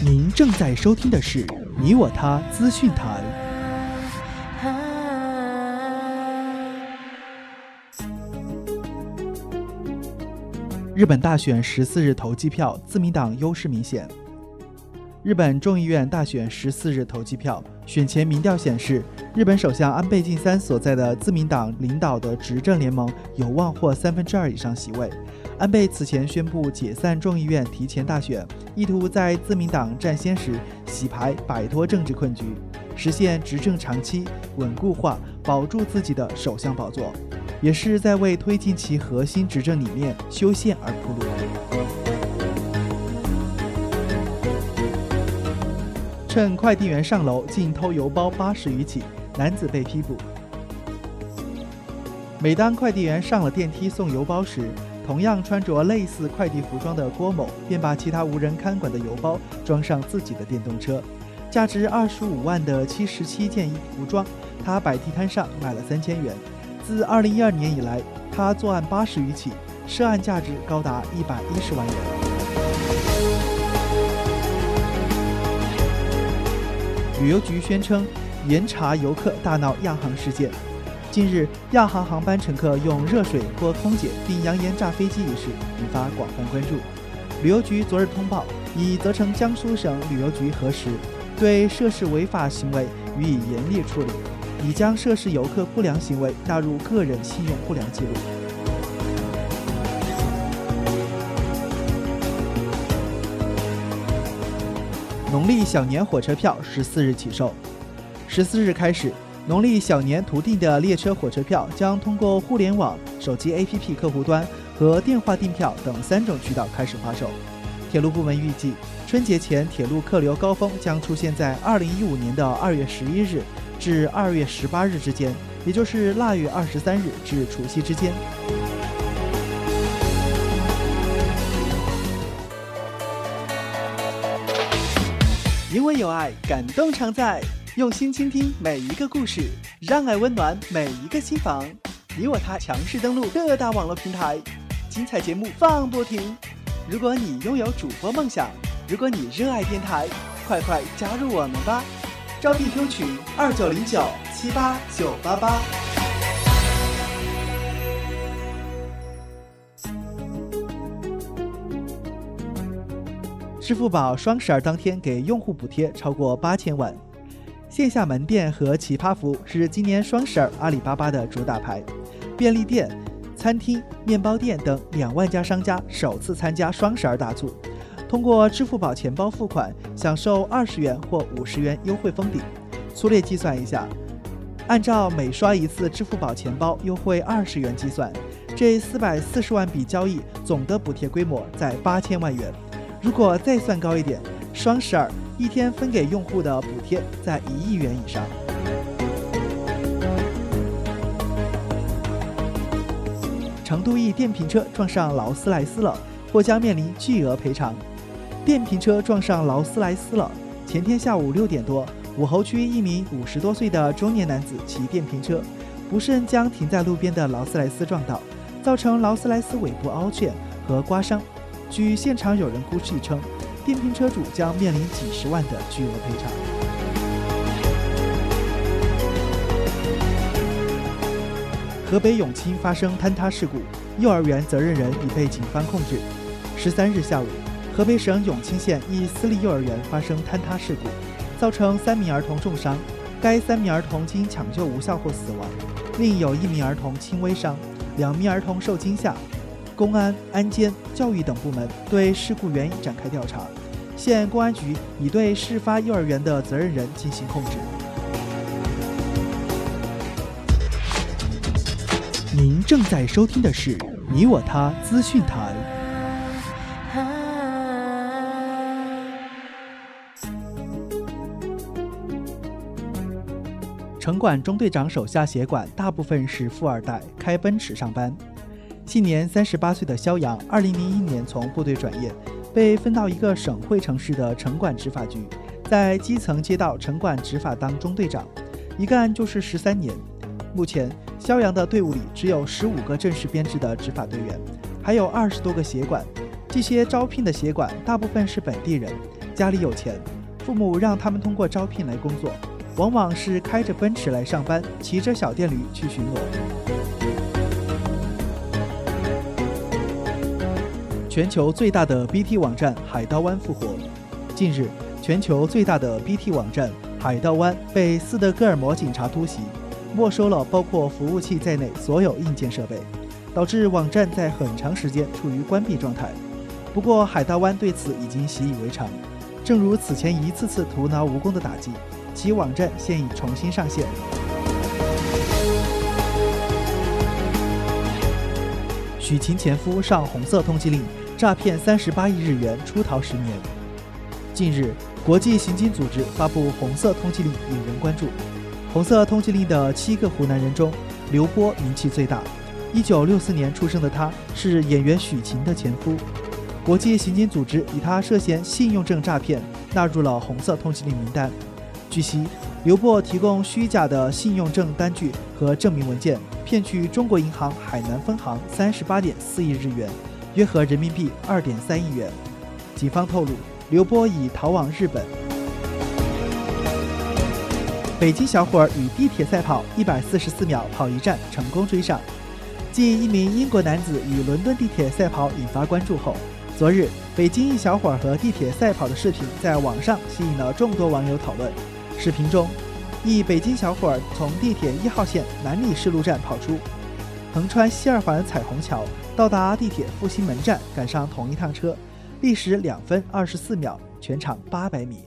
您正在收听的是《你我他资讯台》。日本大选十四日投机票，自民党优势明显。日本众议院大选十四日投机票，选前民调显示，日本首相安倍晋三所在的自民党领导的执政联盟有望获三分之二以上席位。安倍此前宣布解散众议院提前大选，意图在自民党占先时洗牌，摆脱政治困局，实现执政长期稳固化，保住自己的首相宝座，也是在为推进其核心执政理念修宪而铺路。趁快递员上楼竟偷邮包八十余起，男子被批捕。每当快递员上了电梯送邮包时，同样穿着类似快递服装的郭某，便把其他无人看管的邮包装上自己的电动车。价值二十五万的七十七件服装，他摆地摊上卖了三千元。自二零一二年以来，他作案八十余起，涉案价值高达一百一十万元。旅游局宣称，严查游客大闹亚航事件。近日，亚航航班乘客用热水泼空姐并扬言炸飞机一事引发广泛关注。旅游局昨日通报，已责成江苏省旅游局核实，对涉事违法行为予以严厉处理，已将涉事游客不良行为纳入个人信用不良记录。农历小年火车票十四日起售，十四日开始。农历小年图订的列车、火车票将通过互联网、手机 APP 客户端和电话订票等三种渠道开始发售。铁路部门预计，春节前铁路客流高峰将出现在二零一五年的二月十一日至二月十八日之间，也就是腊月二十三日至除夕之间。因为有爱，感动常在。用心倾听每一个故事，让爱温暖每一个心房。你我他强势登录各大网络平台，精彩节目放不停。如果你拥有主播梦想，如果你热爱电台，快快加入我们吧！招聘 Q 群二九零九七八九八八。支付宝双十二当天给用户补贴超过八千万。线下门店和奇葩服是今年双十二阿里巴巴的主打牌，便利店、餐厅、面包店等两万家商家首次参加双十二大促，通过支付宝钱包付款，享受二十元或五十元优惠封顶。粗略计算一下，按照每刷一次支付宝钱包优惠二十元计算，这四百四十万笔交易总的补贴规模在八千万元。如果再算高一点，双十二。一天分给用户的补贴在一亿元以上。成都一电瓶车撞上劳斯莱斯了，或将面临巨额赔偿。电瓶车撞上劳斯莱斯了。前天下午六点多，武侯区一名五十多岁的中年男子骑电瓶车，不慎将停在路边的劳斯莱斯撞倒，造成劳斯莱斯尾部凹陷和刮伤。据现场有人估计称。电瓶车主将面临几十万的巨额赔偿。河北永清发生坍塌事故，幼儿园责任人已被警方控制。十三日下午，河北省永清县一私立幼儿园发生坍塌事故，造成三名儿童重伤，该三名儿童经抢救无效后死亡，另有一名儿童轻微伤，两名儿童受惊吓。公安、安监、教育等部门对事故原因展开调查，县公安局已对事发幼儿园的责任人进行控制。您正在收听的是《你我他资讯台》。城管中队长手下协管大部分是富二代，开奔驰上班。今年三十八岁的肖阳，二零零一年从部队转业，被分到一个省会城市的城管执法局，在基层街道城管执法当中队长，一干就是十三年。目前，肖阳的队伍里只有十五个正式编制的执法队员，还有二十多个协管。这些招聘的协管大部分是本地人，家里有钱，父母让他们通过招聘来工作，往往是开着奔驰来上班，骑着小电驴去巡逻。全球最大的 BT 网站海盗湾复活。近日，全球最大的 BT 网站海盗湾被斯德哥尔摩警察突袭，没收了包括服务器在内所有硬件设备，导致网站在很长时间处于关闭状态。不过，海盗湾对此已经习以为常。正如此前一次次徒劳无功的打击，其网站现已重新上线。许晴前夫上红色通缉令，诈骗三十八亿日元，出逃十年。近日，国际刑警组织发布红色通缉令，引人关注。红色通缉令的七个湖南人中，刘波名气最大。一九六四年出生的他，是演员许晴的前夫。国际刑警组织以他涉嫌信用证诈骗纳入了红色通缉令名单。据悉，刘波提供虚假的信用证单据和证明文件，骗取中国银行海南分行三十八点四亿日元，约合人民币二点三亿元。警方透露，刘波已逃往日本。北京小伙儿与地铁赛跑一百四十四秒跑一站，成功追上。继一名英国男子与伦敦地铁赛跑引发关注后。昨日，北京一小伙和地铁赛跑的视频在网上吸引了众多网友讨论。视频中，一北京小伙从地铁一号线南礼士路站跑出，横穿西二环彩虹桥，到达地铁复兴门站，赶上同一趟车，历时两分二十四秒，全长八百米。